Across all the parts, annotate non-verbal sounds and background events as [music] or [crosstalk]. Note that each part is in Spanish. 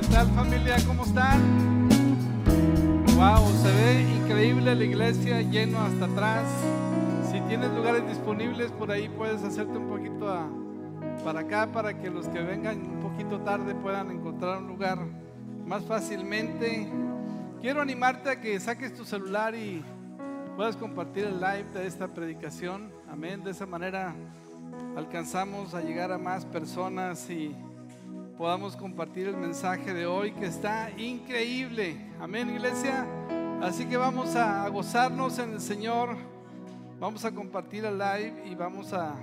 ¿Qué tal familia? ¿Cómo están? Wow, se ve increíble la iglesia lleno hasta atrás. Si tienes lugares disponibles por ahí puedes hacerte un poquito para acá para que los que vengan un poquito tarde puedan encontrar un lugar más fácilmente. Quiero animarte a que saques tu celular y puedas compartir el live de esta predicación. Amén. De esa manera alcanzamos a llegar a más personas y podamos compartir el mensaje de hoy que está increíble. Amén, iglesia. Así que vamos a gozarnos en el Señor. Vamos a compartir el live y vamos a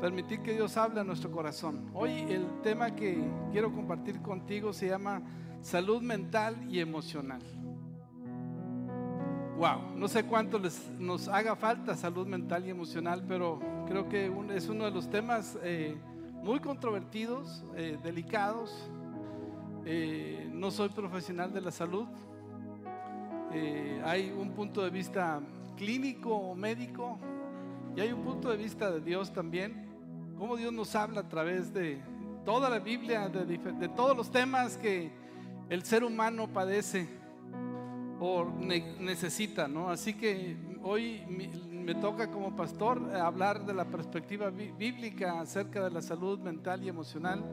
permitir que Dios hable a nuestro corazón. Hoy el tema que quiero compartir contigo se llama salud mental y emocional. Wow, no sé cuánto les, nos haga falta salud mental y emocional, pero creo que es uno de los temas eh, muy controvertidos, eh, delicados. Eh, no soy profesional de la salud. Eh, hay un punto de vista clínico o médico y hay un punto de vista de Dios también. Cómo Dios nos habla a través de toda la Biblia, de, todos los temas que el ser humano padece o ne- necesita, ¿no? Así que hoy me toca como pastor hablar de la perspectiva bí- bíblica acerca de la salud mental y emocional.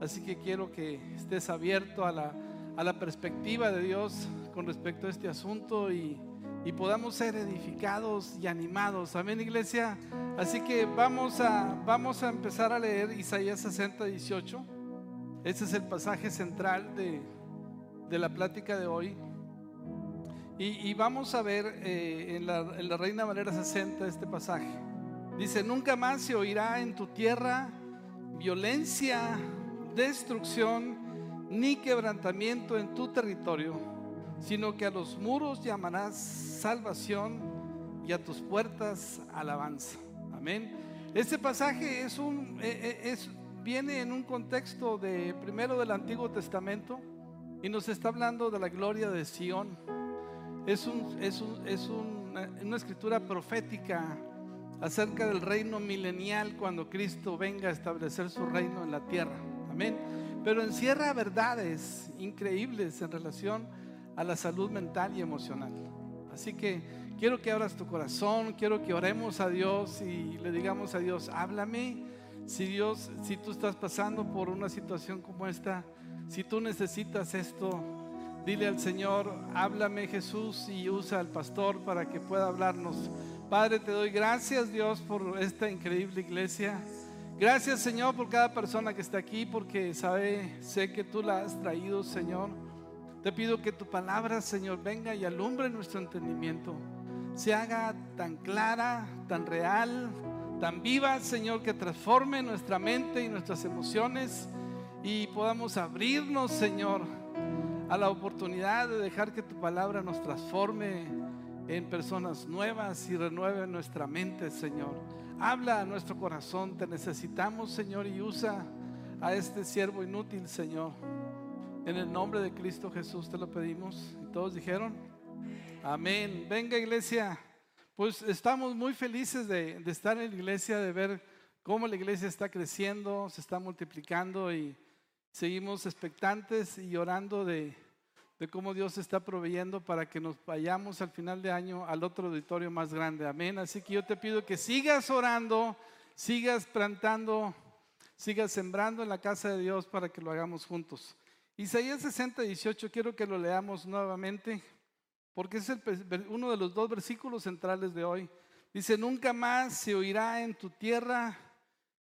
Así que quiero que estés abierto a la, a la perspectiva de Dios con respecto a este asunto y, y podamos ser edificados y animados. Amén, iglesia. Así que vamos a, vamos a empezar a leer Isaías 60, 18. Ese es el pasaje central de, de la plática de hoy. Y, vamos a ver eh, en, la, en la Reina Valera 60 este pasaje. Dice, nunca más se oirá en tu tierra violencia, destrucción, ni quebrantamiento en tu territorio, sino que a los muros llamarás salvación y a tus puertas alabanza. Amén. Este pasaje es un, eh, eh, es, viene en un contexto de primero del Antiguo Testamento y nos está hablando de la gloria de Sión. Es, un, es, un- es una, una escritura profética acerca del reino milenial cuando Cristo venga a establecer su reino en la tierra. Amén. Pero encierra verdades increíbles en relación a la salud mental y emocional. Así que quiero que abras tu corazón, quiero que oremos a Dios y le digamos a Dios, háblame. Si Dios, si tú estás pasando por una situación como esta, si tú necesitas esto, Dile al Señor, háblame Jesús y usa al pastor para que pueda hablarnos. Padre, te doy gracias Dios por esta increíble iglesia. Gracias Señor por cada persona que está aquí porque sabe, sé que tú la has traído Señor. Te pido que tu palabra Señor venga y alumbre nuestro entendimiento. Se haga tan clara, tan real, tan viva Señor que transforme nuestra mente y nuestras emociones y podamos abrirnos Señor a la oportunidad de dejar que tu palabra nos transforme en personas nuevas y renueve nuestra mente, Señor. Habla a nuestro corazón, te necesitamos, Señor, y usa a este siervo inútil, Señor. En el nombre de Cristo Jesús te lo pedimos. Y todos dijeron, amén. Venga, iglesia. Pues estamos muy felices de, de estar en la iglesia, de ver cómo la iglesia está creciendo, se está multiplicando y seguimos expectantes y orando de, cómo Dios está proveyendo para que nos vayamos al final de año al otro auditorio más grande. Amén. Así que yo te pido que sigas orando, sigas plantando, sigas sembrando en la casa de Dios para que lo hagamos juntos. Isaías 60, 18, quiero que lo leamos nuevamente, porque es el uno de los dos versículos centrales de hoy. Dice, nunca más se oirá en tu tierra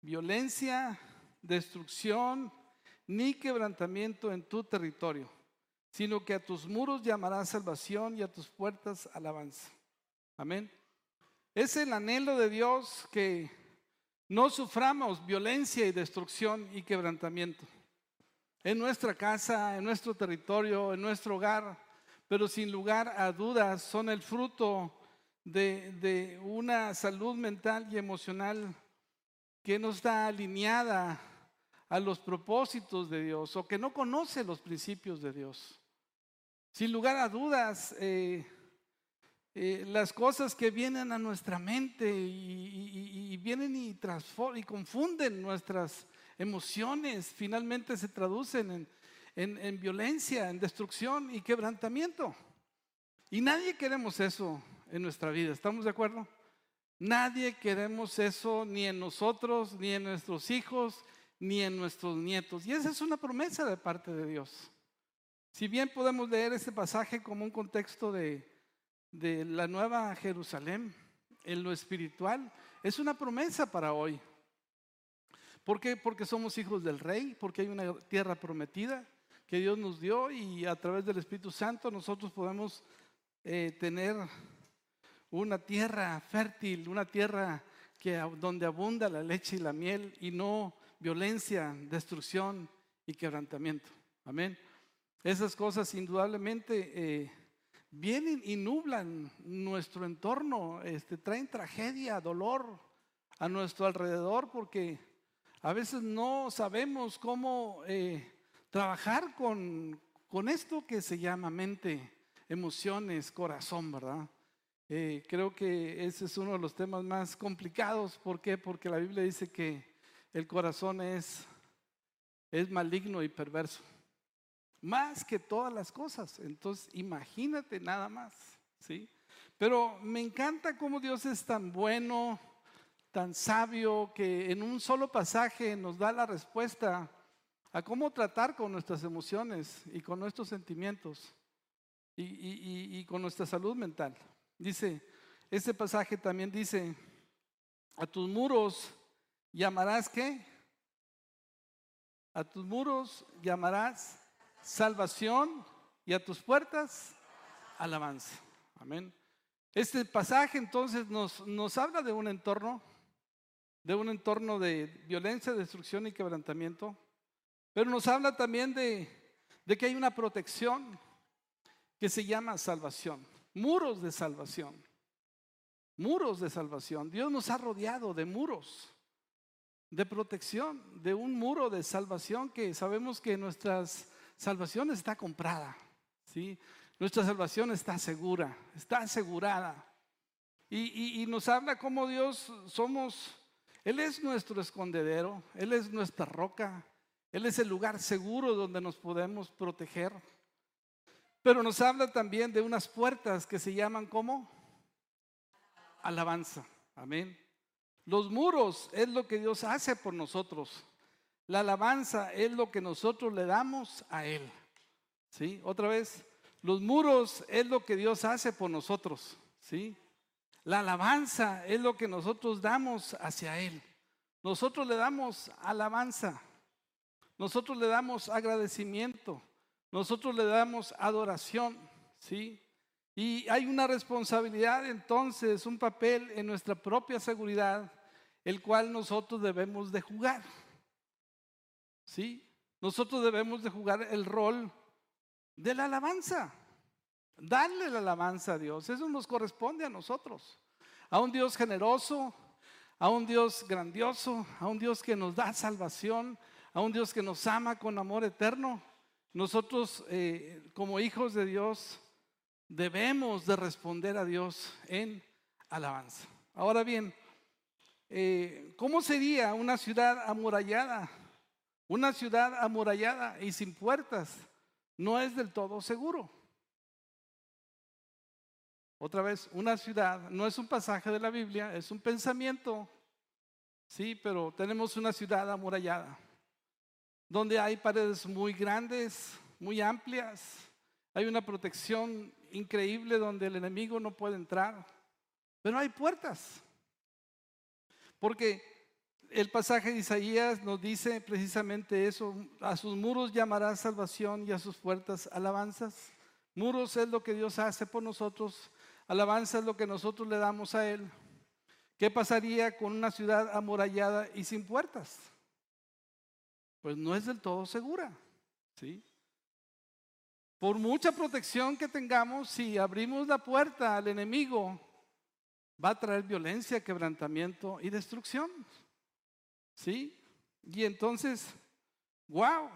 violencia, destrucción, ni quebrantamiento en tu territorio, sino que a tus muros llamarás salvación y a tus puertas alabanza. Amén. Es el anhelo de Dios que no suframos violencia y destrucción y quebrantamiento en nuestra casa, en nuestro territorio, en nuestro hogar, pero sin lugar a dudas son el fruto de, de una salud mental y emocional que no está alineada a los propósitos de Dios o que no conoce los principios de Dios. Sin lugar a dudas, eh, eh, las cosas que vienen a nuestra mente y, vienen y, confunden nuestras emociones, finalmente se traducen en, en, en violencia, en destrucción y quebrantamiento. Y nadie queremos eso en nuestra vida, ¿estamos de acuerdo? Nadie queremos eso ni en nosotros, ni en nuestros hijos, ni en nuestros nietos. Y esa es una promesa de parte de Dios. Si bien podemos leer este pasaje como un contexto de, la nueva Jerusalén, en lo espiritual, es una promesa para hoy. ¿Por qué? Porque somos hijos del rey, porque hay una tierra prometida que Dios nos dio y a través del Espíritu Santo nosotros podemos eh, tener una tierra fértil, una tierra donde abunda la leche y la miel y no violencia, destrucción y quebrantamiento. Amén. Esas cosas indudablemente eh, vienen y nublan nuestro entorno, este, traen tragedia, dolor a nuestro alrededor porque a veces no sabemos cómo eh, trabajar con, con esto que se llama mente, emociones, corazón, ¿verdad? Eh, creo que ese es uno de los temas más complicados. ¿Por qué? Porque la Biblia dice que el corazón es, es maligno y perverso. Más que todas las cosas. Entonces, imagínate nada más. ¿sí? Pero me encanta cómo Dios es tan bueno, tan sabio, que en un solo pasaje nos da la respuesta a cómo tratar con nuestras emociones y con nuestros sentimientos y con nuestra salud mental. Dice, este pasaje también dice, a tus muros llamarás qué? A tus muros llamarás salvación y a tus puertas alabanza. Amén. Este pasaje entonces nos, nos habla de un entorno, de un entorno de violencia, destrucción y quebrantamiento, pero nos habla también de, de que hay una protección que se llama salvación muros de salvación. Muros de salvación. Dios nos ha rodeado de muros de protección, de un muro de salvación que sabemos que nuestra salvación está comprada. ¿sí? Nuestra salvación está segura, está asegurada. Y, y nos habla como Dios somos, Él es nuestro escondedero, Él es nuestra roca, Él es el lugar seguro donde nos podemos proteger. Pero nos habla también de unas puertas que se llaman como alabanza. Amén. Los muros es lo que Dios hace por nosotros. La alabanza es lo que nosotros le damos a Él. ¿Sí? Otra vez, los muros es lo que Dios hace por nosotros. ¿Sí? La alabanza es lo que nosotros damos hacia Él. Nosotros le damos alabanza. Nosotros le damos agradecimiento. Nosotros le damos adoración, ¿sí? Y hay una responsabilidad entonces, un papel en nuestra propia seguridad, el cual nosotros debemos de jugar. ¿Sí? Nosotros debemos de jugar el rol de la alabanza. Darle la alabanza a Dios. Eso nos corresponde a nosotros. A un Dios generoso, a un Dios grandioso, a un Dios que nos da salvación, a un Dios que nos ama con amor eterno. Nosotros eh, como hijos de Dios debemos de responder a Dios en alabanza. Ahora bien, eh, ¿cómo sería una ciudad amurallada? Una ciudad amurallada y sin puertas no es del todo seguro. Otra vez, una ciudad no es un pasaje de la Biblia, es un pensamiento. Sí, pero tenemos una ciudad amurallada donde hay paredes muy grandes, muy amplias, hay una protección increíble donde el enemigo no puede entrar, pero hay puertas. Porque el pasaje de Isaías nos dice precisamente eso, a sus muros llamará salvación y a sus puertas alabanzas. Muros es lo que Dios hace por nosotros, alabanza es lo que nosotros le damos a Él. ¿Qué pasaría con una ciudad amurallada y sin puertas? pues no es del todo segura. ¿sí? Por mucha protección que tengamos, si abrimos la puerta al enemigo, va a traer violencia, quebrantamiento y destrucción. ¿Sí? Y entonces, wow,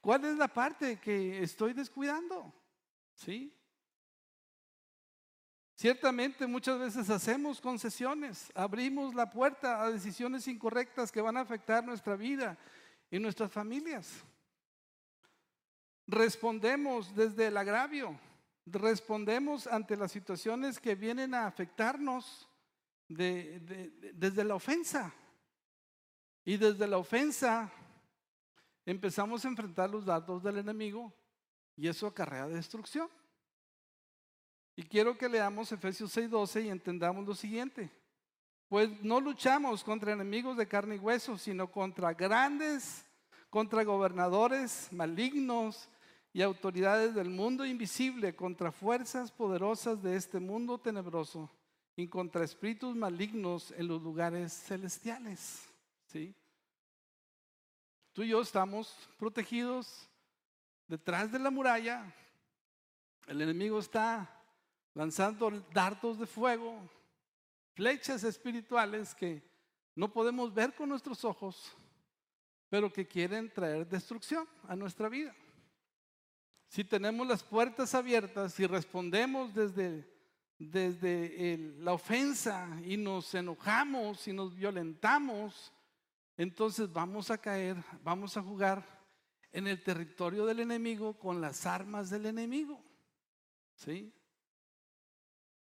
¿cuál es la parte que estoy descuidando? ¿Sí? Ciertamente muchas veces hacemos concesiones, abrimos la puerta a decisiones incorrectas que van a afectar nuestra vida y nuestras familias. Respondemos desde el agravio, respondemos ante las situaciones que vienen a afectarnos desde la ofensa. Y desde la ofensa empezamos a enfrentar los datos del enemigo y eso acarrea destrucción. Y quiero que leamos Efesios 6:12 y entendamos lo siguiente. Pues no luchamos contra enemigos de carne y hueso, sino contra grandes, contra gobernadores malignos y autoridades del mundo invisible, contra fuerzas poderosas de este mundo tenebroso y contra espíritus malignos en los lugares celestiales. ¿Sí? Tú y yo estamos protegidos detrás de la muralla. El enemigo está lanzando dardos de fuego, flechas espirituales que no podemos ver con nuestros ojos, pero que quieren traer destrucción a nuestra vida. Si tenemos las puertas abiertas y respondemos desde, desde la ofensa y nos enojamos y nos violentamos, entonces vamos a caer, vamos a jugar en el territorio del enemigo con las armas del enemigo. ¿Sí?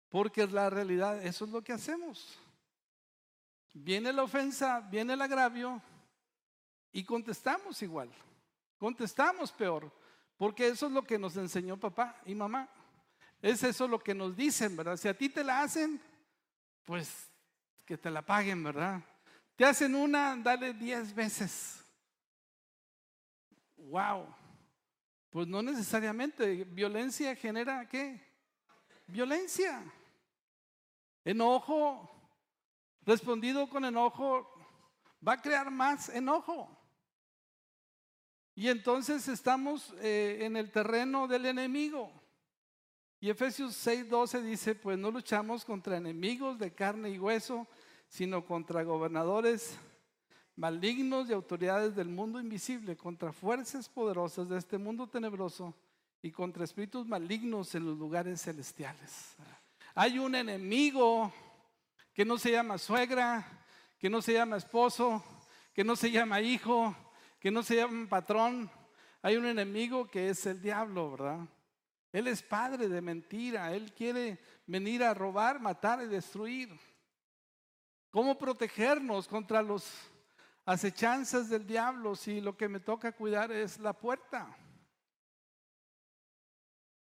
Porque la realidad, eso es lo que hacemos. Viene la ofensa, viene el agravio y contestamos igual. Contestamos peor. Porque eso es lo que nos enseñó papá y mamá. Es eso lo que nos dicen, ¿verdad? Si a ti te la hacen, pues que te la paguen, ¿verdad? Te hacen una, dale diez veces. Wow. Pues no necesariamente. Violencia genera qué? Violencia. Enojo, respondido con enojo, va a crear más enojo. Y entonces estamos eh, en el terreno del enemigo. Y Efesios 6:12 dice, pues no luchamos contra enemigos de carne y hueso, sino contra gobernadores malignos y autoridades del mundo invisible, contra fuerzas poderosas de este mundo tenebroso y contra espíritus malignos en los lugares celestiales. Hay un enemigo que no se llama suegra, que no se llama esposo, que no se llama hijo, que no se llama patrón. Hay un enemigo que es el diablo, ¿verdad? Él es padre de mentira. Él quiere venir a robar, matar y destruir. ¿Cómo protegernos contra los acechanzas del diablo si lo que me toca cuidar es la puerta?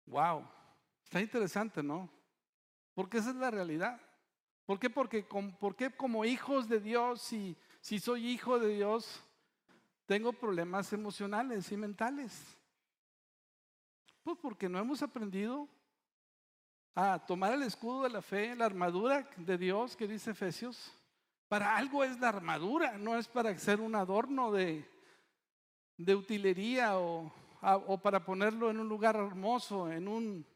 Wow, está interesante, ¿no? Porque esa es la realidad. ¿Por qué? Porque, como hijos de Dios, si, si soy hijo de Dios, tengo problemas emocionales y mentales. Pues porque no hemos aprendido a tomar el escudo de la fe, la armadura de Dios que dice Efesios. Para algo es la armadura, no es para ser un adorno de, de utilería o, o para ponerlo en un lugar hermoso, en un,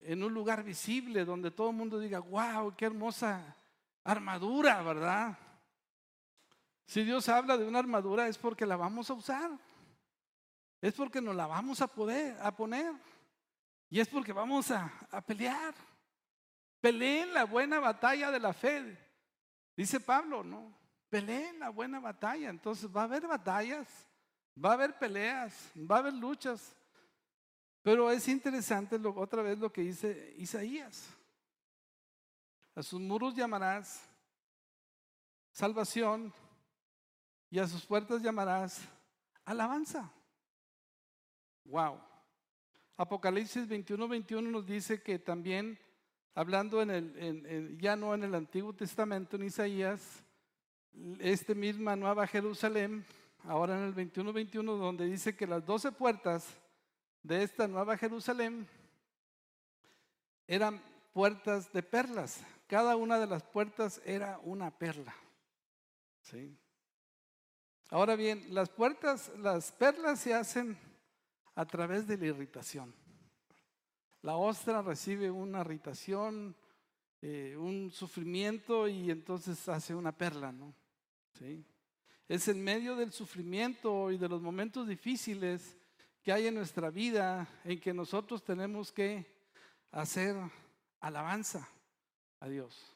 en un lugar visible donde todo el mundo diga, wow, qué hermosa armadura, ¿verdad? Si Dios habla de una armadura es porque la vamos a usar. Es porque nos la vamos a poder, a poner. Y es porque vamos a, a pelear. Peleen la buena batalla de la fe. Dice Pablo, ¿no? Peleen la buena batalla. Entonces va a haber batallas, va a haber peleas, va a haber luchas. Pero es interesante otra vez lo que dice Isaías. A sus muros llamarás salvación y a sus puertas llamarás alabanza. Wow. Apocalipsis 21, 21 nos dice que también, hablando ya no en el Antiguo Testamento, en Isaías, este misma Nueva Jerusalén, ahora en el 21, 21, donde dice que las doce puertas de esta nueva Jerusalén eran puertas de perlas. Cada una de las puertas era una perla. ¿Sí? Ahora bien, las puertas, las perlas se hacen a través de la irritación. La ostra recibe una irritación, eh, un sufrimiento y entonces hace una perla, ¿no? ¿Sí? Es en medio del sufrimiento y de los momentos difíciles que hay en nuestra vida en que nosotros tenemos que hacer alabanza a Dios.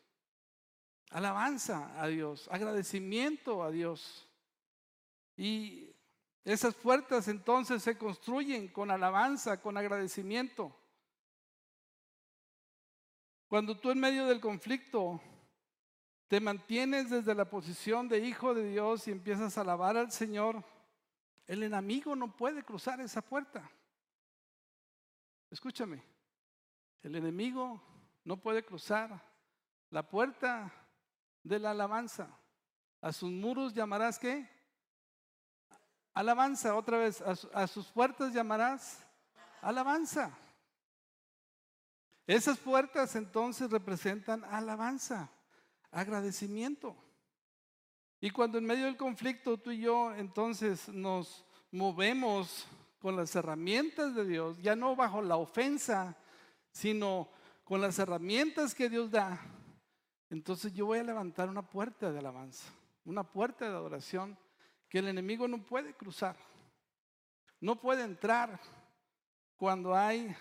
Alabanza a Dios, agradecimiento a Dios. Y Esas puertas entonces se construyen con alabanza, con agradecimiento. Cuando tú en medio del conflicto te mantienes desde la posición de hijo de Dios y empiezas a alabar al Señor, el enemigo no puede cruzar esa puerta. Escúchame, el enemigo no puede cruzar la puerta de la alabanza. A sus muros llamarás qué? Alabanza, otra vez, a, sus puertas llamarás alabanza. Esas puertas entonces representan alabanza, agradecimiento. Y cuando en medio del conflicto tú y yo entonces nos movemos con las herramientas de Dios, ya no bajo la ofensa, sino con las herramientas que Dios da, entonces yo voy a levantar una puerta de alabanza, una puerta de adoración que el enemigo no puede cruzar, no puede entrar cuando hay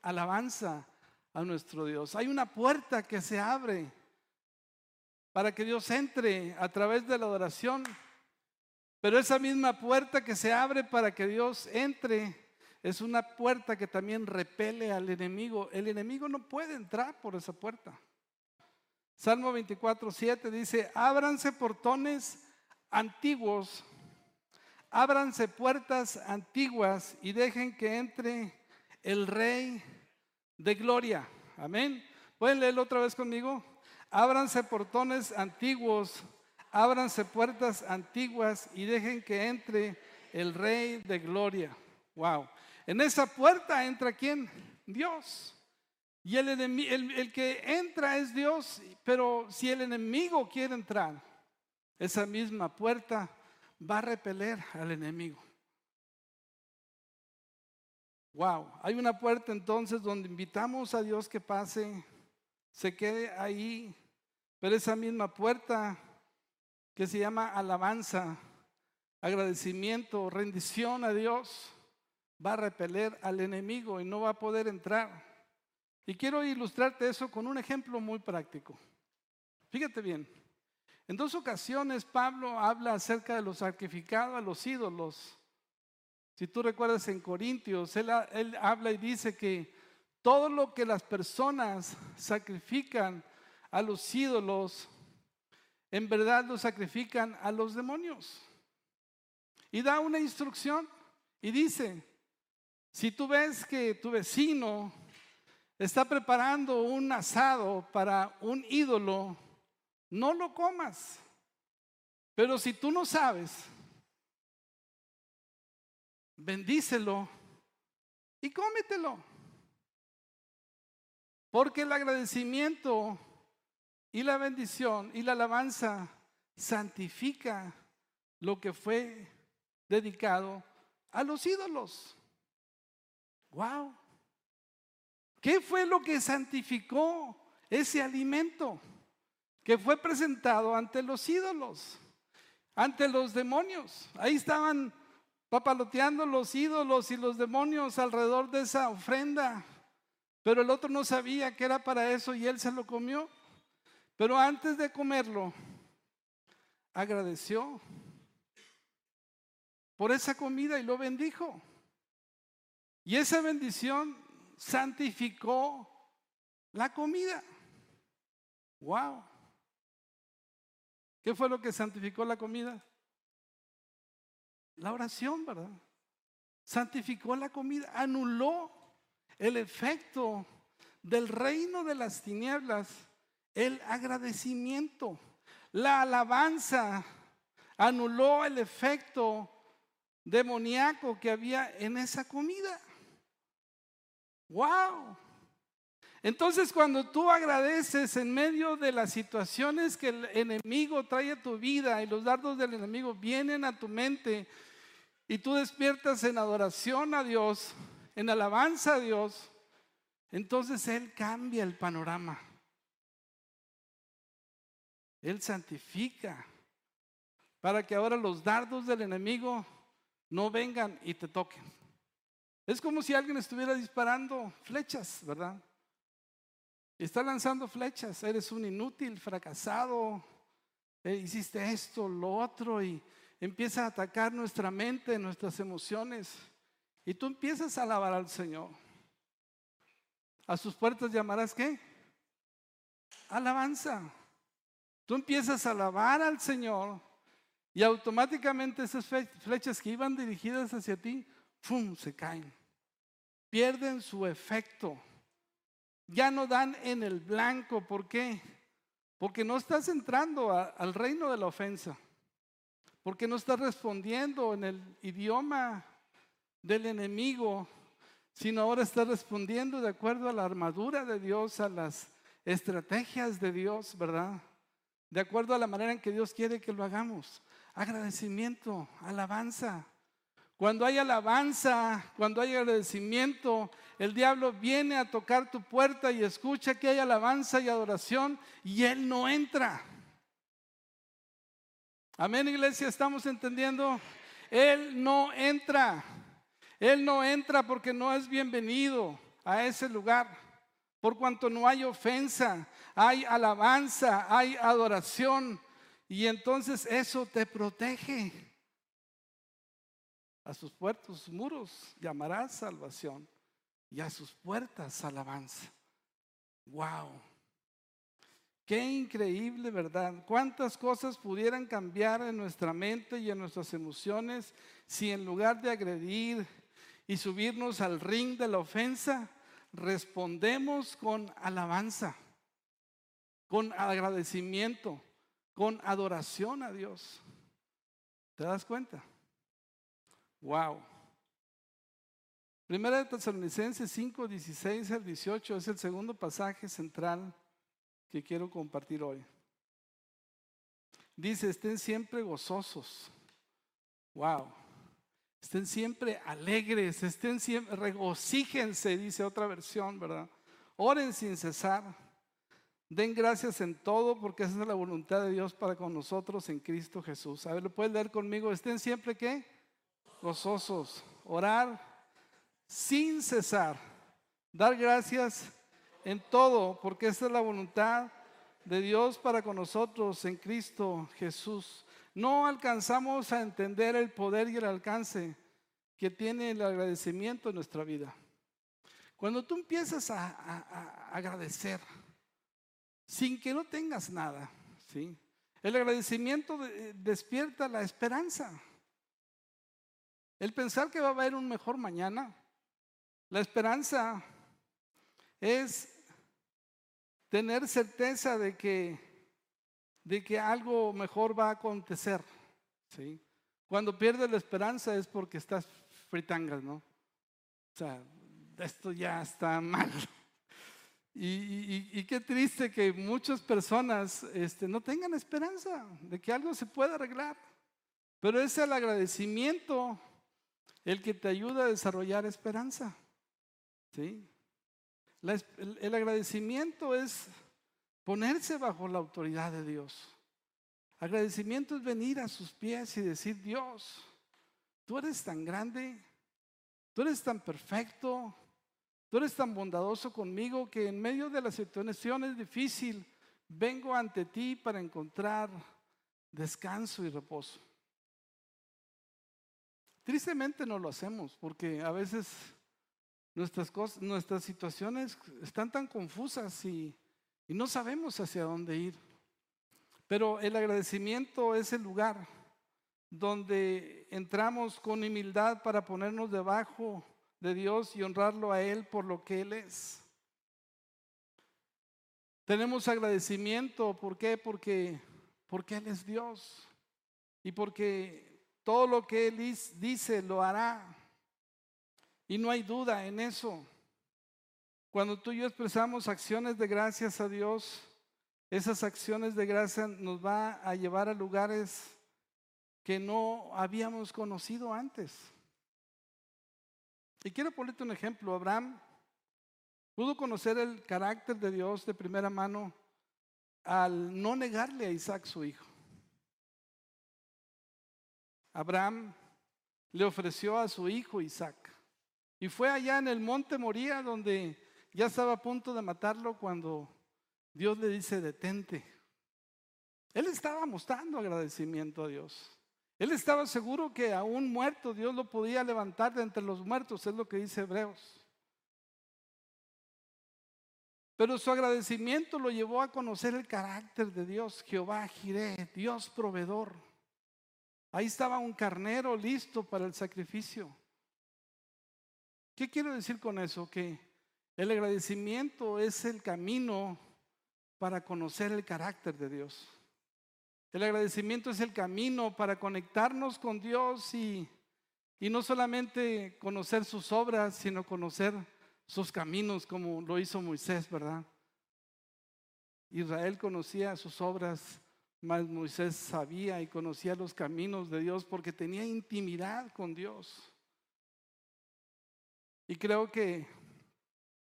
alabanza a nuestro Dios. Hay una puerta que se abre para que Dios entre a través de la adoración. Pero esa misma puerta que se abre para que Dios entre es una puerta que también repele al enemigo. El enemigo no puede entrar por esa puerta. Salmo 24, 7 dice, ábranse portones antiguos, ábranse puertas antiguas y dejen que entre el rey de gloria. Amén. ¿Pueden leerlo otra vez conmigo? Ábranse portones antiguos, ábranse puertas antiguas y dejen que entre el Rey de Gloria. Wow. En esa puerta entra quién? Dios. Y el, el, que entra es Dios, pero si el enemigo quiere entrar, esa misma puerta va a repeler al enemigo. Wow, hay una puerta entonces donde invitamos a Dios que pase, se quede ahí, pero esa misma puerta que se llama alabanza, agradecimiento, rendición a Dios, va a repeler al enemigo y no va a poder entrar. Y quiero ilustrarte eso con un ejemplo muy práctico. Fíjate bien, en dos ocasiones Pablo habla acerca de los sacrificados a los ídolos si tú recuerdas en Corintios, él, habla y dice que todo lo que las personas sacrifican a los ídolos, en verdad lo sacrifican a los demonios. Y da una instrucción y dice, si tú ves que tu vecino está preparando un asado para un ídolo, no lo comas. Pero si tú no sabes bendícelo y cómetelo. Porque el agradecimiento y la bendición y la alabanza santifica lo que fue dedicado a los ídolos. Wow. ¿Qué fue lo que santificó ese alimento que fue presentado ante los ídolos, ante los demonios? Ahí estaban papaloteando los ídolos y los demonios alrededor de esa ofrenda. Pero el otro no sabía que era para eso y él se lo comió. Pero antes de comerlo, agradeció por esa comida y lo bendijo. Y esa bendición santificó la comida. Wow. ¿Qué fue lo que santificó la comida? La oración, ¿verdad? Santificó la comida, anuló el efecto del reino de las tinieblas, el agradecimiento, la alabanza, anuló el efecto demoníaco que había en esa comida. ¡Wow! Entonces cuando tú agradeces en medio de las situaciones que el enemigo trae a tu vida y los dardos del enemigo vienen a tu mente y tú despiertas en adoración a Dios, en alabanza a Dios, entonces Él cambia el panorama. Él santifica para que ahora los dardos del enemigo no vengan y te toquen. Es como si alguien estuviera disparando flechas, ¿verdad? Está lanzando flechas, eres un inútil, fracasado, eh, hiciste esto, lo otro, y empieza a atacar nuestra mente, nuestras emociones. Y tú empiezas a alabar al Señor. A sus puertas llamarás qué? Alabanza. Tú empiezas a alabar al Señor y automáticamente esas flechas que iban dirigidas hacia ti, ¡fum!, se caen. Pierden su efecto. Ya no dan en el blanco. ¿Por qué? Porque no estás entrando al reino de la ofensa. Porque no estás respondiendo en el idioma del enemigo, sino ahora estás respondiendo de acuerdo a la armadura de Dios, a las estrategias de Dios, ¿verdad? De acuerdo a la manera en que Dios quiere que lo hagamos. Agradecimiento, alabanza. Cuando hay alabanza, cuando hay agradecimiento, el diablo viene a tocar tu puerta y escucha que hay alabanza y adoración y él no entra. Amén, iglesia, estamos entendiendo. Él no entra. Él no entra porque no es bienvenido a ese lugar. Por cuanto no hay ofensa, hay alabanza, hay adoración. Y entonces eso te protege. A sus puertos, muros llamarás salvación y a sus puertas alabanza. Wow. Qué increíble, ¿verdad? ¿Cuántas cosas pudieran cambiar en nuestra mente y en nuestras emociones si en lugar de agredir y subirnos al ring de la ofensa, respondemos con alabanza, con agradecimiento, con adoración a Dios? ¿Te das cuenta? Wow. Primera de Tesalonicenses 5, 16 al 18 es el segundo pasaje central que quiero compartir hoy. Dice, estén siempre gozosos. Wow. Estén siempre alegres, estén siempre, regocíjense, dice otra versión, ¿verdad? Oren sin cesar. Den gracias en todo porque esa es la voluntad de Dios para con nosotros en Cristo Jesús. A ver, ¿lo pueden leer conmigo? Estén siempre qué? Gozosos. Orar sin cesar. Dar gracias en todo, porque esta es la voluntad de Dios para con nosotros en Cristo Jesús. No alcanzamos a entender el poder y el alcance que tiene el agradecimiento en nuestra vida. Cuando tú empiezas a, agradecer, sin que no tengas nada, ¿sí? el agradecimiento despierta la esperanza. El pensar que va a haber un mejor mañana, la esperanza es tener certeza de que, de que algo mejor va a acontecer. ¿sí? Cuando pierdes la esperanza es porque estás fritangas, ¿no? O sea, esto ya está mal. [laughs] Y, qué triste que muchas personas este, no tengan esperanza de que algo se pueda arreglar. Pero es el agradecimiento el que te ayuda a desarrollar esperanza. ¿Sí? el, agradecimiento es ponerse bajo la autoridad de Dios. Agradecimiento es venir a sus pies y decir, Dios, tú eres tan grande, tú eres tan perfecto, tú eres tan bondadoso conmigo que en medio de la situación es difícil, vengo ante ti para encontrar descanso y reposo. Tristemente no lo hacemos porque a veces Nuestras, cosas, nuestras situaciones están tan confusas y, no sabemos hacia dónde ir. Pero el agradecimiento es el lugar donde entramos con humildad para ponernos debajo de Dios y honrarlo a Él por lo que Él es. Tenemos agradecimiento, ¿por qué? Porque, porque Él es Dios y porque todo lo que Él dice lo hará. Y no hay duda en eso. Cuando tú y yo expresamos acciones de gracias a Dios, esas acciones de gracia nos va a llevar a lugares que no habíamos conocido antes. Y quiero ponerte un ejemplo. Abraham pudo conocer el carácter de Dios de primera mano al no negarle a Isaac su hijo. Abraham le ofreció a su hijo Isaac. Y fue allá en el monte Moría donde ya estaba a punto de matarlo cuando Dios le dice, detente. Él estaba mostrando agradecimiento a Dios. Él estaba seguro que aún muerto Dios lo podía levantar de entre los muertos, es lo que dice Hebreos. Pero su agradecimiento lo llevó a conocer el carácter de Dios, Jehová Jireh, Dios proveedor. Ahí estaba un carnero listo para el sacrificio. ¿Qué quiero decir con eso? Que el agradecimiento es el camino para conocer el carácter de Dios. El agradecimiento es el camino para conectarnos con Dios y, y no solamente conocer sus obras, sino conocer sus caminos como lo hizo Moisés, ¿verdad? Israel conocía sus obras, mas Moisés sabía y conocía los caminos de Dios porque tenía intimidad con Dios. Y creo que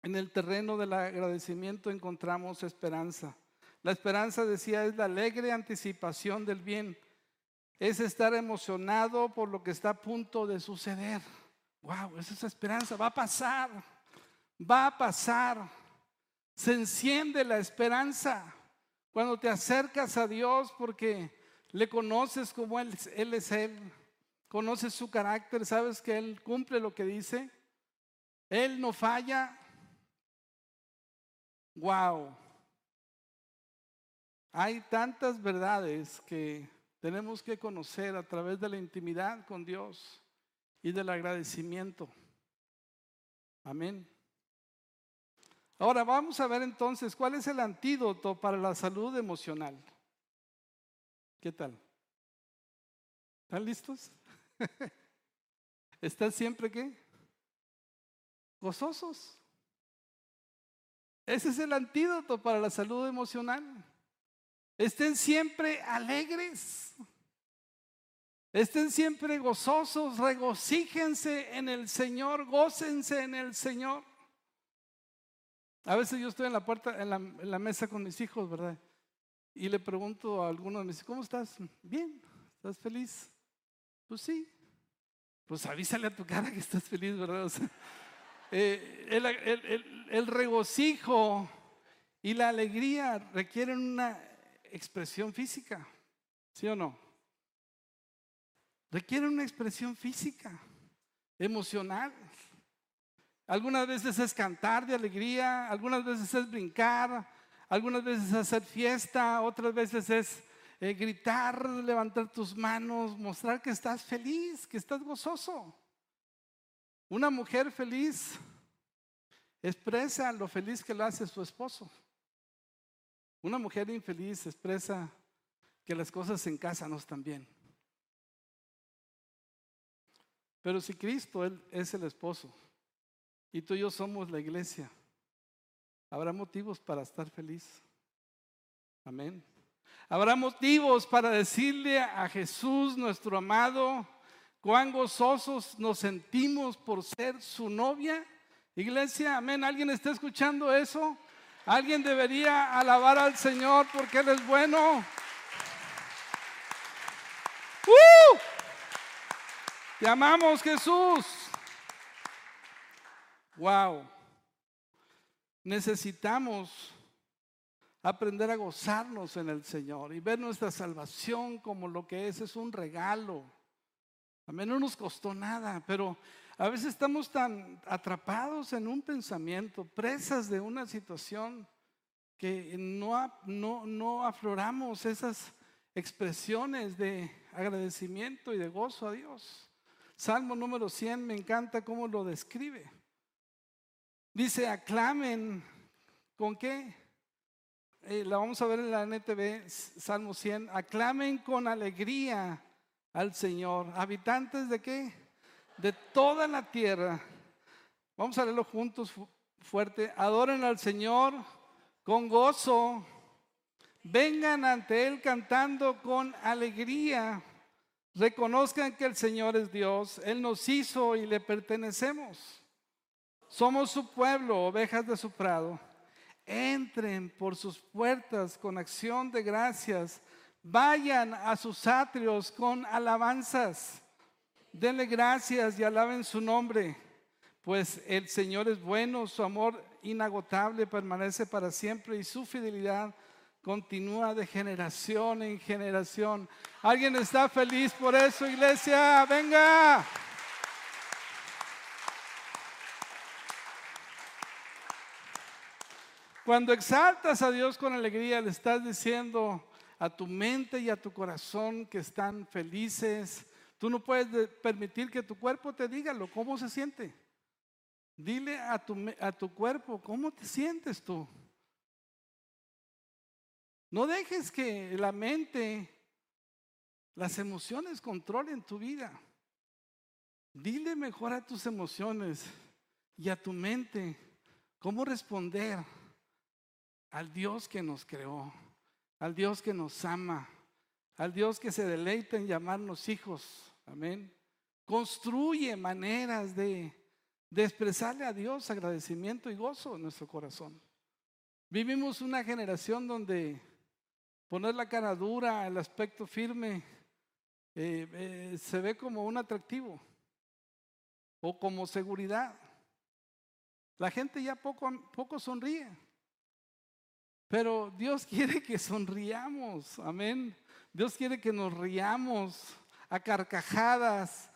en el terreno del agradecimiento encontramos esperanza. La esperanza, decía, es la alegre anticipación del bien. Es estar emocionado por lo que está a punto de suceder. Wow, esa es esperanza, va a pasar va a pasar. Se enciende la esperanza cuando te acercas a Dios porque le conoces como Él, es Él. Conoces su carácter, sabes que Él cumple lo que dice. Él no falla. Wow. Hay tantas verdades que tenemos que conocer a través de la intimidad con Dios y del agradecimiento. Amén. Ahora vamos a ver entonces cuál es el antídoto para la salud emocional. ¿Qué tal? ¿Están listos? [laughs] ¿Están siempre qué? Gozosos. Ese es el antídoto para la salud emocional. Estén siempre alegres. Estén siempre gozosos, regocíjense en el Señor, gócense en el Señor. A veces yo estoy en la puerta, en la, mesa con mis hijos, ¿verdad? Y le pregunto a alguno de mis hijos, ¿cómo estás? Bien, ¿estás feliz? Pues sí. Pues avísale a tu cara que estás feliz, ¿verdad? [laughs] Eh, el, regocijo y la alegría requieren una expresión física, ¿sí o no? Requieren una expresión física, emocional. Algunas veces es cantar de alegría, algunas veces es brincar, algunas veces es hacer fiesta, otras veces es eh, gritar, levantar tus manos, mostrar que estás feliz, que estás gozoso. Una mujer feliz expresa lo feliz que lo hace su esposo. Una mujer infeliz expresa que las cosas en casa no están bien. Pero si Cristo él, es el esposo, y tú y yo somos la iglesia. Habrá motivos para estar feliz. Amén. Habrá motivos para decirle a Jesús, nuestro amado, cuán gozosos nos sentimos por ser su novia. Iglesia, amén. ¿Alguien está escuchando eso? ¿Alguien debería alabar al Señor porque Él es bueno? ¡Uh! Te amamos, Jesús. Wow. Necesitamos aprender a gozarnos en el Señor y ver nuestra salvación como lo que es, es un regalo. A mí no nos costó nada, pero a veces estamos tan atrapados en un pensamiento, presas de una situación, que no, no, no afloramos esas expresiones de agradecimiento y de gozo a Dios. Salmo número 100 me encanta cómo lo describe. Dice, aclamen. ¿Con qué? Eh, la vamos a ver en la NTV, Salmo 100. Aclamen con alegría al Señor. ¿Habitantes de qué? De toda la tierra. Vamos a leerlo juntos fuerte. Adoren al Señor con gozo. Vengan ante Él cantando con alegría. Reconozcan que el Señor es Dios. Él nos hizo y le pertenecemos. Somos su pueblo, ovejas de su prado. Entren por sus puertas con acción de gracias. Vayan a sus atrios con alabanzas. Denle gracias y alaben su nombre, pues el Señor es bueno, su amor inagotable permanece para siempre y su fidelidad continúa de generación en generación. ¿Alguien está feliz por eso, iglesia? Venga. Cuando exaltas a Dios con alegría, le estás diciendo a tu mente y a tu corazón que están felices. Tú no puedes permitir que tu cuerpo te diga cómo se siente. Dile a tu, a tu cuerpo, ¿cómo te sientes tú? No dejes que la mente, las emociones controlen tu vida. Dile mejor a tus emociones y a tu mente cómo responder al Dios que nos creó, al Dios que nos ama, al Dios que se deleita en llamarnos hijos. Amén. Construye maneras de, expresarle a Dios agradecimiento y gozo en nuestro corazón. Vivimos una generación donde poner la cara dura, el aspecto firme, eh, eh, se ve como un atractivo o como seguridad. La gente ya poco, poco sonríe. Pero Dios quiere que sonriamos, amén. Dios quiere que nos riamos a carcajadas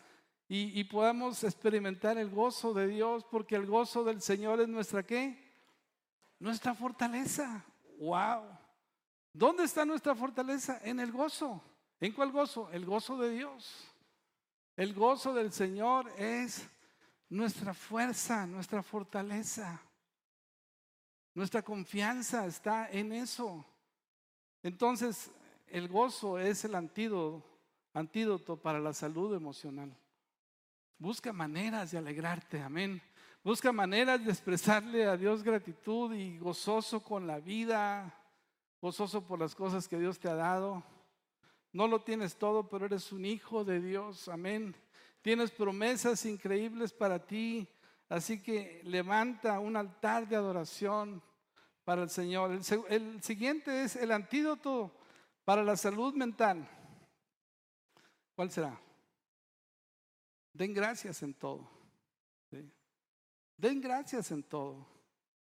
y, podamos experimentar el gozo de Dios, porque el gozo del Señor es nuestra qué? Nuestra fortaleza. Wow. ¿Dónde está nuestra fortaleza? En el gozo. ¿En cuál gozo? El gozo de Dios. El gozo del Señor es nuestra fuerza, nuestra fortaleza. Nuestra confianza está en eso. Entonces, el gozo es el antídoto, para la salud emocional. Busca maneras de alegrarte, amén. Busca maneras de expresarle a Dios gratitud y gozoso con la vida, gozoso por las cosas que Dios te ha dado. No lo tienes todo, pero eres un hijo de Dios, amén. Tienes promesas increíbles para ti. Así que levanta un altar de adoración para el Señor. El, siguiente es el antídoto para la salud mental. ¿Cuál será? Den gracias en todo. Den gracias en todo.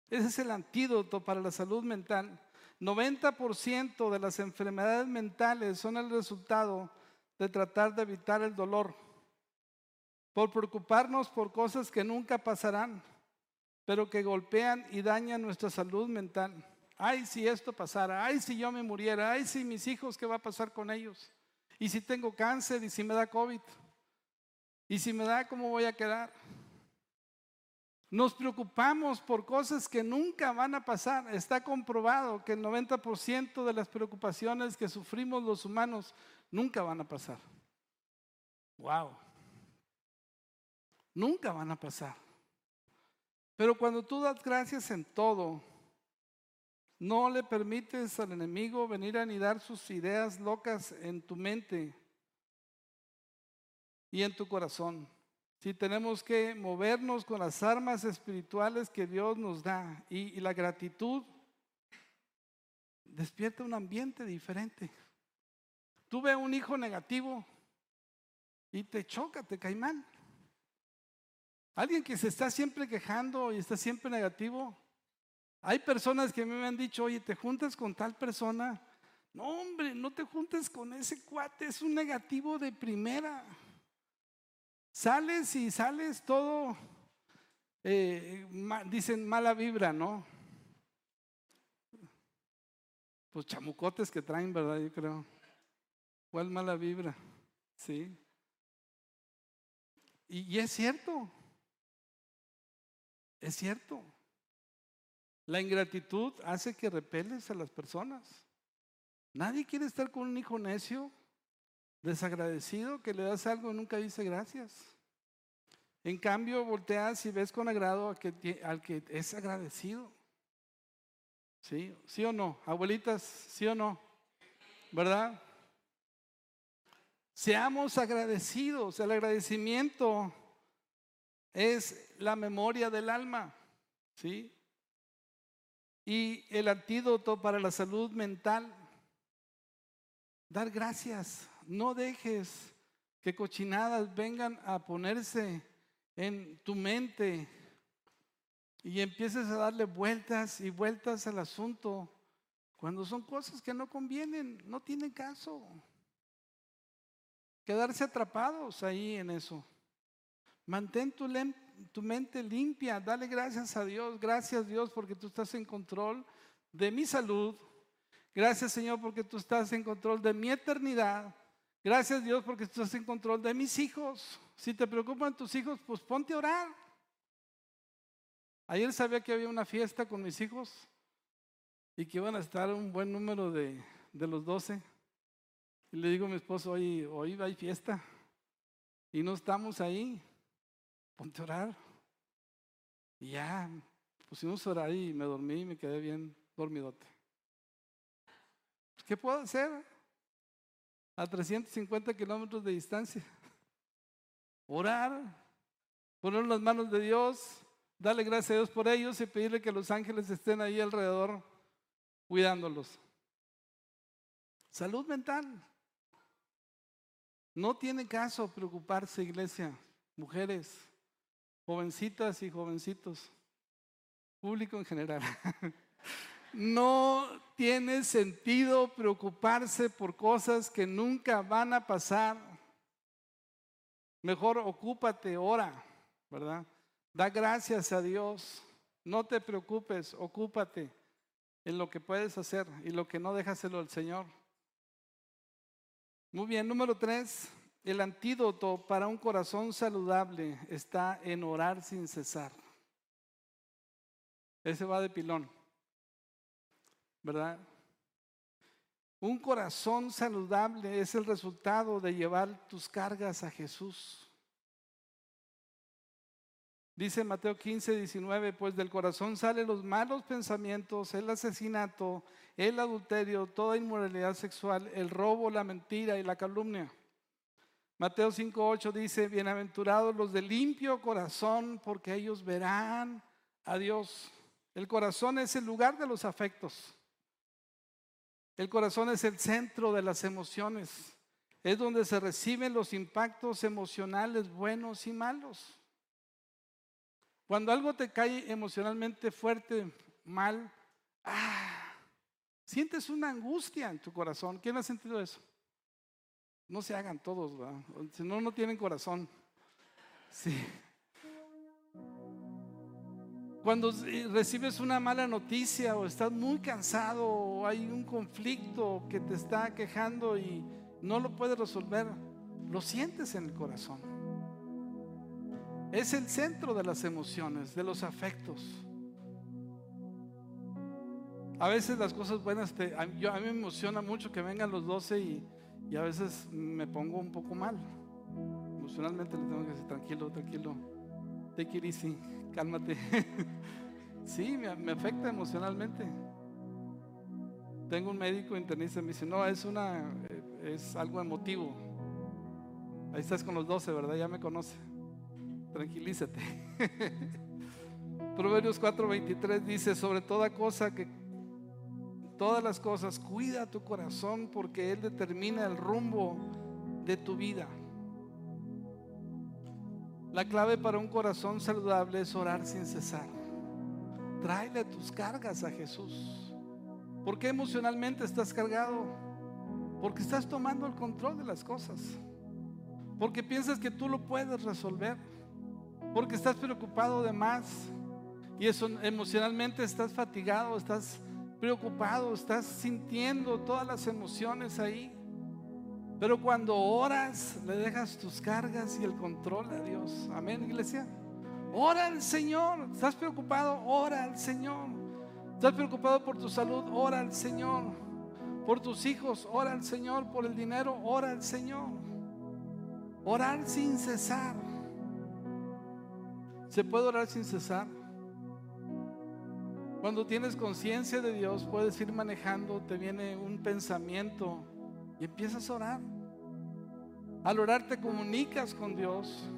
Ese es el antídoto para la salud mental. 90% de las enfermedades mentales son el resultado de tratar de evitar el dolor por preocuparnos por cosas que nunca pasarán, pero que golpean y dañan nuestra salud mental. Ay, si esto pasara, ay, si yo me muriera, ay, si mis hijos, ¿qué va a pasar con ellos? Y si tengo cáncer y si me da COVID, y si me da, ¿cómo voy a quedar? Nos preocupamos por cosas que nunca van a pasar. Está comprobado que el 90% de las preocupaciones que sufrimos los humanos nunca van a pasar. Wow nunca van a pasar. Pero cuando tú das gracias en todo, no le permites al enemigo venir a anidar sus ideas locas en tu mente y en tu corazón. Si tenemos que movernos con las armas espirituales que Dios nos da y, y la gratitud, despierta un ambiente diferente. Tú ves un hijo negativo y te choca, te cae mal. Alguien que se está siempre quejando y está siempre negativo. Hay personas que me han dicho, oye, te juntas con tal persona. No, hombre, no te juntes con ese cuate, es un negativo de primera. Sales y sales todo, eh, dicen mala vibra, ¿no? Pues chamucotes que traen, ¿verdad? Yo creo. ¿Cuál mala vibra? Sí. y es cierto. Es cierto. La ingratitud hace que repeles a las personas. Nadie quiere estar con un hijo necio, desagradecido, que le das algo y nunca dice gracias. En cambio, volteas y ves con agrado al que, al que es agradecido. ¿Sí? ¿Sí o no? Abuelitas, ¿sí o no? ¿Verdad? Seamos agradecidos. El agradecimiento es la memoria del alma, ¿sí? Y el antídoto para la salud mental, dar gracias. No dejes que cochinadas vengan a ponerse en tu mente y empieces a darle vueltas y vueltas al asunto Cuando son cosas que no convienen, no tienen caso. Quedarse atrapados ahí en eso. Mantén tu, mente limpia, dale gracias a Dios, gracias Dios porque tú estás en control de mi salud. Gracias Señor porque tú estás en control de mi eternidad. Gracias Dios porque tú estás en control de mis hijos. Si te preocupan tus hijos, pues ponte a orar. Ayer sabía que había una fiesta con mis hijos y que iban a estar un buen número de, de los doce. Y le digo a mi esposo, hoy, hoy hay fiesta y no estamos ahí. Ponte a orar. Y ya pusimos a orar y me dormí y me quedé bien dormidote. ¿Qué puedo hacer? A 350 kilómetros de distancia. Orar, poner las manos de Dios, darle gracias a Dios por ellos y pedirle que los ángeles estén ahí alrededor cuidándolos. Salud mental. No tiene caso preocuparse, iglesia, mujeres, jovencitas y jovencitos, público en general. [laughs] No tiene sentido preocuparse por cosas que nunca van a pasar. Mejor ocúpate, ora, ¿verdad? Da gracias a Dios. No te preocupes, ocúpate en lo que puedes hacer y lo que no, déjaselo al Señor. Muy bien, número tres, el antídoto para un corazón saludable está en orar sin cesar. Ese va de pilón, ¿verdad? Un corazón saludable es el resultado de llevar tus cargas a Jesús. Dice Mateo 15, 19, pues del corazón salen los malos pensamientos, el asesinato, el adulterio, toda inmoralidad sexual, el robo, la mentira y la calumnia. Mateo 5, 8 dice, bienaventurados los de limpio corazón, porque ellos verán a Dios. El corazón es el lugar de los afectos. El corazón es el centro de las emociones. Es donde se reciben los impactos emocionales buenos y malos. Cuando algo te cae emocionalmente fuerte, mal, ah, sientes una angustia en tu corazón. ¿Quién ha sentido eso? No se hagan todos. Si no, no tienen corazón. Sí. Cuando recibes una mala noticia o estás muy cansado o hay un conflicto que te está quejando y no lo puedes resolver, lo sientes en el corazón. Es el centro de las emociones, de los afectos. A veces las cosas buenas, te, yo, a mí me emociona mucho que vengan los 12 y, y, a veces me pongo un poco mal. Emocionalmente le tengo que decir, tranquilo, tranquilo, take it easy, cálmate. [laughs] sí, me, afecta emocionalmente. Tengo un médico internista y me dice, no, es, una, es algo emotivo. Ahí estás con los 12, ¿verdad? Ya me conoce tranquilízate. [laughs] Proverbios 4:23 dice, sobre toda cosa que, todas las cosas, cuida tu corazón porque Él determina el rumbo de tu vida. La clave para un corazón saludable es orar sin cesar. Tráele tus cargas a Jesús. ¿Por qué emocionalmente estás cargado? Porque estás tomando el control de las cosas. Porque piensas que tú lo puedes resolver porque estás preocupado de más y eso emocionalmente estás fatigado, estás preocupado, estás sintiendo todas las emociones ahí. Pero cuando oras, le dejas tus cargas y el control a Dios. Amén, iglesia. Ora al Señor. ¿Estás preocupado? Ora al Señor. ¿Estás preocupado por tu salud? Ora al Señor. Por tus hijos, ora al Señor. Por el dinero, ora al Señor. Orar sin cesar. ¿Se puede orar sin cesar? Cuando tienes conciencia de Dios, puedes ir manejando, te viene un pensamiento y empiezas a orar. Al orar te comunicas con Dios.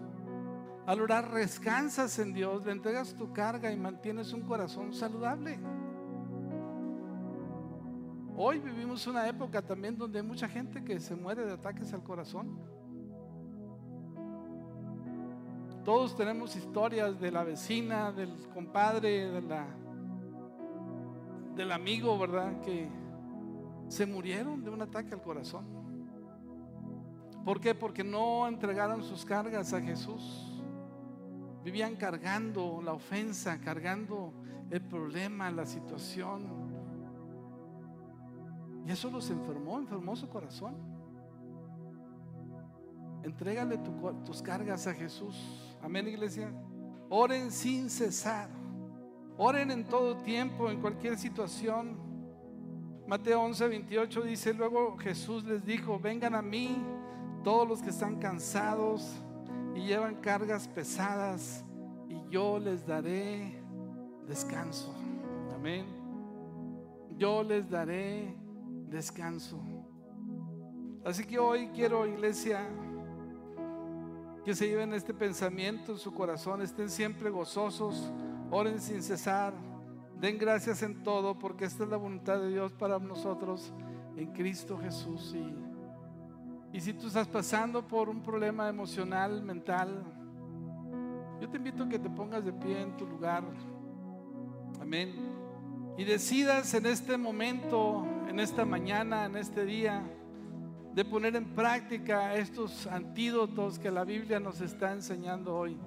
Al orar descansas en Dios, le entregas tu carga y mantienes un corazón saludable. Hoy vivimos una época también donde hay mucha gente que se muere de ataques al corazón. Todos tenemos historias de la vecina, del compadre, de la, del amigo, ¿verdad? Que se murieron de un ataque al corazón. ¿Por qué? Porque no entregaron sus cargas a Jesús. Vivían cargando la ofensa, cargando el problema, la situación. Y eso los enfermó, enfermó su corazón. Entrégale tus cargas a Jesús. Amén, iglesia. Oren sin cesar. Oren en todo tiempo, en cualquier situación. Mateo 11, 28 dice, luego Jesús les dijo, vengan a mí todos los que están cansados y llevan cargas pesadas y yo les daré descanso. Amén. Yo les daré descanso. Así que hoy quiero, iglesia, que se lleven este pensamiento en su corazón, estén siempre gozosos, oren sin cesar, den gracias en todo, porque esta es la voluntad de Dios para nosotros en Cristo Jesús. Y, y si tú estás pasando por un problema emocional, mental, yo te invito a que te pongas de pie en tu lugar. Amén. Y decidas en este momento, en esta mañana, en este día, de poner en práctica estos antídotos que la Biblia nos está enseñando hoy.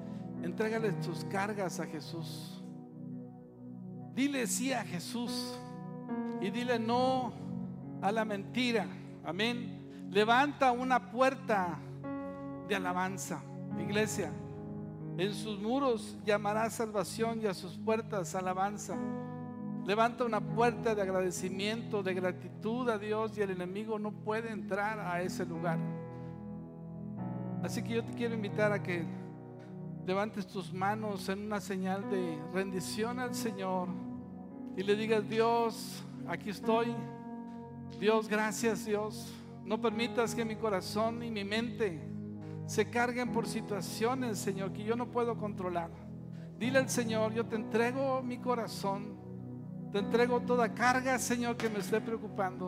Entrégale tus cargas a Jesús. Dile sí a Jesús y dile no a la mentira. Amén. Levanta una puerta de alabanza, iglesia. En sus muros llamará salvación y a sus puertas alabanza. Levanta una puerta de agradecimiento, de gratitud a Dios y el enemigo no puede entrar a ese lugar. Así que yo te quiero invitar a que levantes tus manos en una señal de rendición al Señor y le digas, Dios, aquí estoy. Dios, gracias Dios. No permitas que mi corazón y mi mente se carguen por situaciones, Señor, que yo no puedo controlar. Dile al Señor, yo te entrego mi corazón te entrego toda carga, Señor, que me esté preocupando.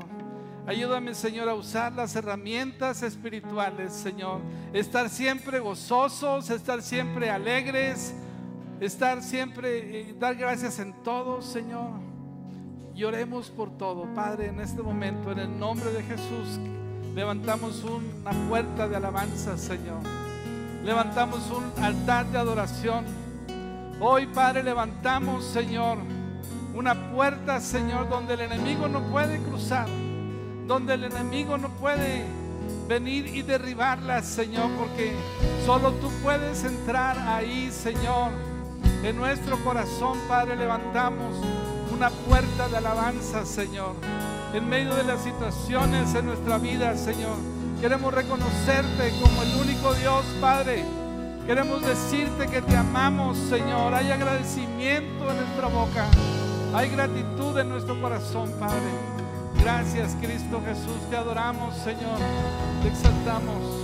Ayúdame, Señor, a usar las herramientas espirituales, Señor. Estar siempre gozosos, estar siempre alegres, estar siempre, eh, dar gracias en todo, Señor. Y oremos por todo, Padre, en este momento, en el nombre de Jesús. Levantamos una puerta de alabanza, Señor. Levantamos un altar de adoración. Hoy, Padre, levantamos, Señor una puerta, Señor, donde el enemigo no puede cruzar, donde el enemigo no puede venir y derribarla, Señor, porque solo tú puedes entrar ahí, Señor. En nuestro corazón, Padre, levantamos una puerta de alabanza, Señor. En medio de las situaciones en nuestra vida, Señor, queremos reconocerte como el único Dios, Padre. Queremos decirte que te amamos, Señor. Hay agradecimiento en nuestra boca. Hay gratitud en nuestro corazón, Padre. Gracias, Cristo Jesús. Te adoramos, Señor. Te exaltamos.